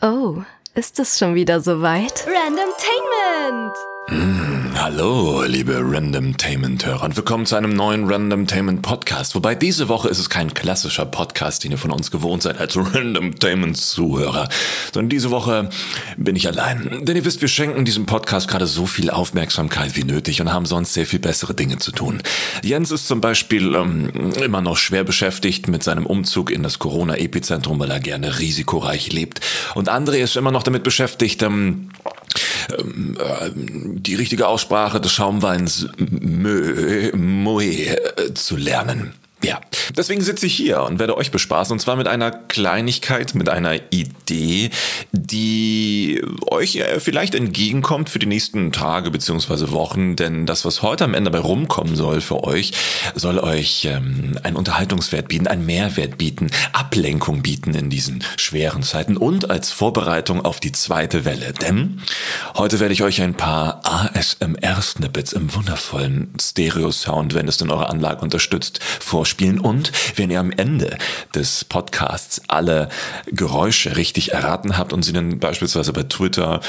Oh, ist es schon wieder soweit? Randomtainment! Hallo, liebe Randomtainment-Hörer und willkommen zu einem neuen Randomtainment-Podcast. Wobei diese Woche ist es kein klassischer Podcast, den ihr von uns gewohnt seid als Randomtainment-Zuhörer, sondern diese Woche bin ich allein. Denn ihr wisst, wir schenken diesem Podcast gerade so viel Aufmerksamkeit wie nötig und haben sonst sehr viel bessere Dinge zu tun. Jens ist zum Beispiel ähm, immer noch schwer beschäftigt mit seinem Umzug in das Corona-Epizentrum, weil er gerne risikoreich lebt. Und André ist immer noch damit beschäftigt, ähm, ähm, äh, die richtige Aussprache des Schaumweins Moe äh, zu lernen. Ja, deswegen sitze ich hier und werde euch bespaßen und zwar mit einer Kleinigkeit, mit einer Idee, die euch vielleicht entgegenkommt für die nächsten Tage beziehungsweise Wochen, denn das, was heute am Ende dabei rumkommen soll für euch, soll euch ähm, einen Unterhaltungswert bieten, einen Mehrwert bieten, Ablenkung bieten in diesen schweren Zeiten und als Vorbereitung auf die zweite Welle. Denn heute werde ich euch ein paar ASMR-Snippets im wundervollen Stereo-Sound, wenn es denn eure Anlage unterstützt, vorstellen vorspielen. Und wenn ihr am Ende des Podcasts alle Geräusche richtig erraten habt und sie dann beispielsweise bei Twitter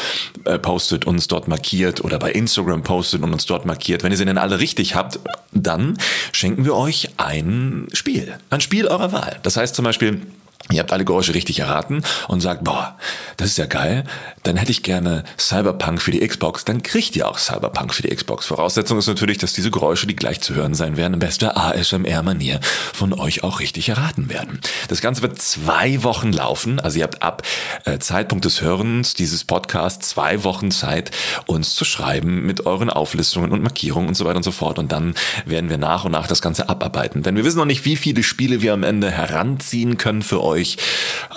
äh, postet, uns dort markiert oder bei Instagram postet und uns dort markiert, wenn ihr sie dann alle richtig habt, dann schenken wir euch ein Spiel. Ein Spiel eurer Wahl. Das heißt zum Beispiel, Ihr habt alle Geräusche richtig erraten und sagt, boah, das ist ja geil, dann hätte ich gerne Cyberpunk für die Xbox, dann kriegt ihr auch Cyberpunk für die Xbox. Voraussetzung ist natürlich, dass diese Geräusche, die gleich zu hören sein werden, in bester ASMR-Manier von euch auch richtig erraten werden. Das Ganze wird zwei Wochen laufen, also ihr habt ab äh, Zeitpunkt des Hörens dieses Podcasts zwei Wochen Zeit, uns zu schreiben mit euren Auflistungen und Markierungen und so weiter und so fort. Und dann werden wir nach und nach das Ganze abarbeiten. Denn wir wissen noch nicht, wie viele Spiele wir am Ende heranziehen können für euch euch.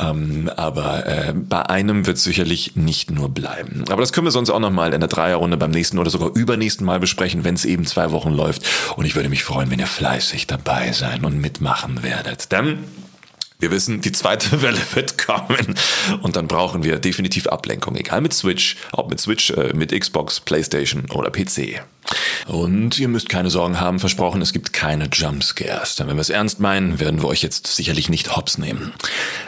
Ähm, aber äh, bei einem wird sicherlich nicht nur bleiben. Aber das können wir sonst auch nochmal in der Dreierrunde beim nächsten oder sogar übernächsten Mal besprechen, wenn es eben zwei Wochen läuft. Und ich würde mich freuen, wenn ihr fleißig dabei sein und mitmachen werdet. Denn wir wissen, die zweite Welle wird kommen und dann brauchen wir definitiv Ablenkung, egal mit Switch, ob mit Switch, äh, mit Xbox, PlayStation oder PC. Und ihr müsst keine Sorgen haben, versprochen, es gibt keine Jumpscares. Denn wenn wir es ernst meinen, werden wir euch jetzt sicherlich nicht hops nehmen.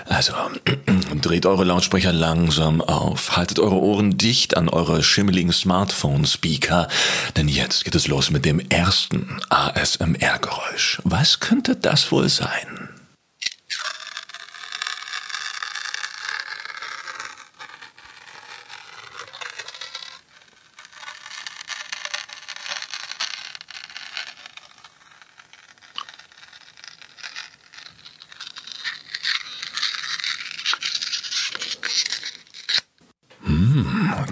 Also, dreht eure Lautsprecher langsam auf, haltet eure Ohren dicht an eure schimmeligen Smartphone-Speaker, denn jetzt geht es los mit dem ersten ASMR-Geräusch. Was könnte das wohl sein?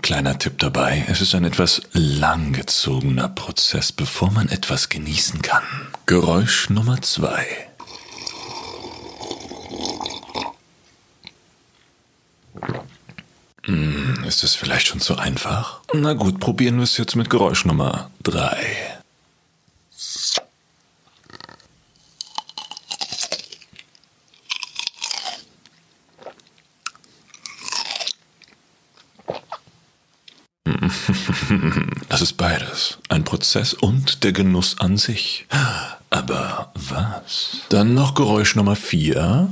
Kleiner Tipp dabei, es ist ein etwas langgezogener Prozess, bevor man etwas genießen kann. Geräusch Nummer zwei. Hm, ist es vielleicht schon zu einfach? Na gut, probieren wir es jetzt mit Geräusch Nummer drei. Das ist beides. Ein Prozess und der Genuss an sich. Aber was? Dann noch Geräusch Nummer 4.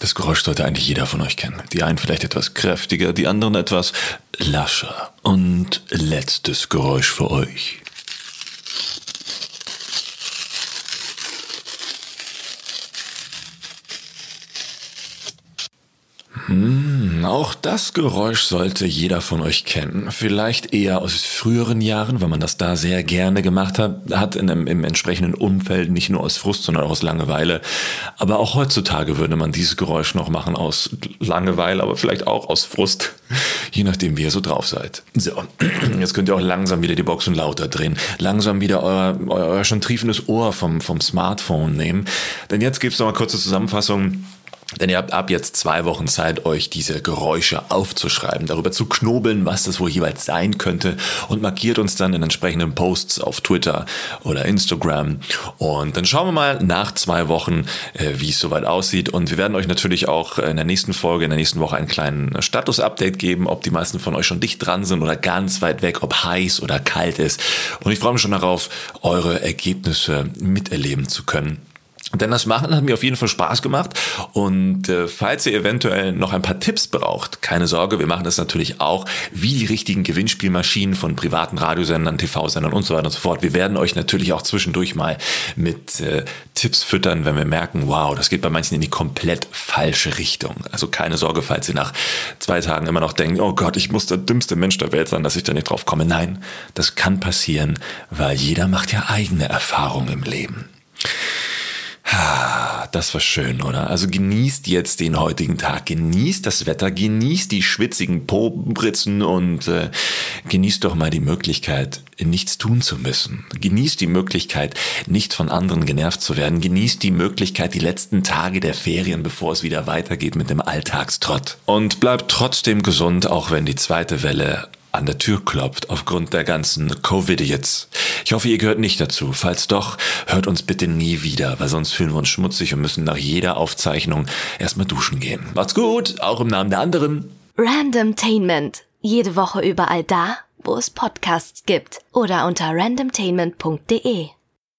das Geräusch sollte eigentlich jeder von euch kennen. Die einen vielleicht etwas kräftiger, die anderen etwas lascher. Und letztes Geräusch für euch. Hm, auch das Geräusch sollte jeder von euch kennen. Vielleicht eher aus früheren Jahren, weil man das da sehr gerne gemacht hat, hat in einem, im entsprechenden Umfeld, nicht nur aus Frust, sondern auch aus Langeweile. Aber auch heutzutage würde man dieses Geräusch noch machen aus Langeweile, aber vielleicht auch aus Frust, je nachdem, wie ihr so drauf seid. So, jetzt könnt ihr auch langsam wieder die Boxen lauter drehen, langsam wieder euer, euer, schon triefendes Ohr vom, vom Smartphone nehmen. Denn jetzt gibt's noch mal kurze Zusammenfassung Denn ihr habt ab jetzt zwei Wochen Zeit, euch diese Geräusche aufzuschreiben, darüber zu knobeln, was das wohl jeweils sein könnte und markiert uns dann in entsprechenden Posts auf Twitter oder Instagram. Und dann schauen wir mal nach zwei Wochen, äh, wie es soweit aussieht. Und wir werden euch natürlich auch in der nächsten Folge, in der nächsten Woche einen kleinen Status-Update geben, ob die meisten von euch schon dicht dran sind oder ganz weit weg, ob heiß oder kalt ist. Und ich freue mich schon darauf, eure Ergebnisse miterleben zu können. Denn das Machen hat mir auf jeden Fall Spaß gemacht. Und äh, falls ihr eventuell noch ein paar Tipps braucht, keine Sorge, wir machen das natürlich auch wie die richtigen Gewinnspielmaschinen von privaten Radiosendern, TV-Sendern und so weiter und so fort. Wir werden euch natürlich auch zwischendurch mal mit äh, Tipps füttern, wenn wir merken, wow, das geht bei manchen in die komplett falsche Richtung. Also keine Sorge, falls ihr nach zwei Tagen immer noch denkt, oh Gott, ich muss der dümmste Mensch der Welt sein, dass ich da nicht drauf komme. Nein, das kann passieren, weil jeder macht ja eigene Erfahrungen im Leben. Das war schön, oder? Also genießt jetzt den heutigen Tag, genießt das Wetter, genießt die schwitzigen Pobritzen und äh, genießt doch mal die Möglichkeit, nichts tun zu müssen. Genießt die Möglichkeit, nicht von anderen genervt zu werden. Genießt die Möglichkeit, die letzten Tage der Ferien, bevor es wieder weitergeht mit dem Alltagstrott. Und bleibt trotzdem gesund, auch wenn die zweite Welle an der Tür klopft aufgrund der ganzen Covid jetzt. Ich hoffe, ihr gehört nicht dazu. Falls doch, hört uns bitte nie wieder, weil sonst fühlen wir uns schmutzig und müssen nach jeder Aufzeichnung erstmal duschen gehen. Macht's gut, auch im Namen der anderen. Randomtainment. Jede Woche überall da, wo es Podcasts gibt. Oder unter randomtainment.de.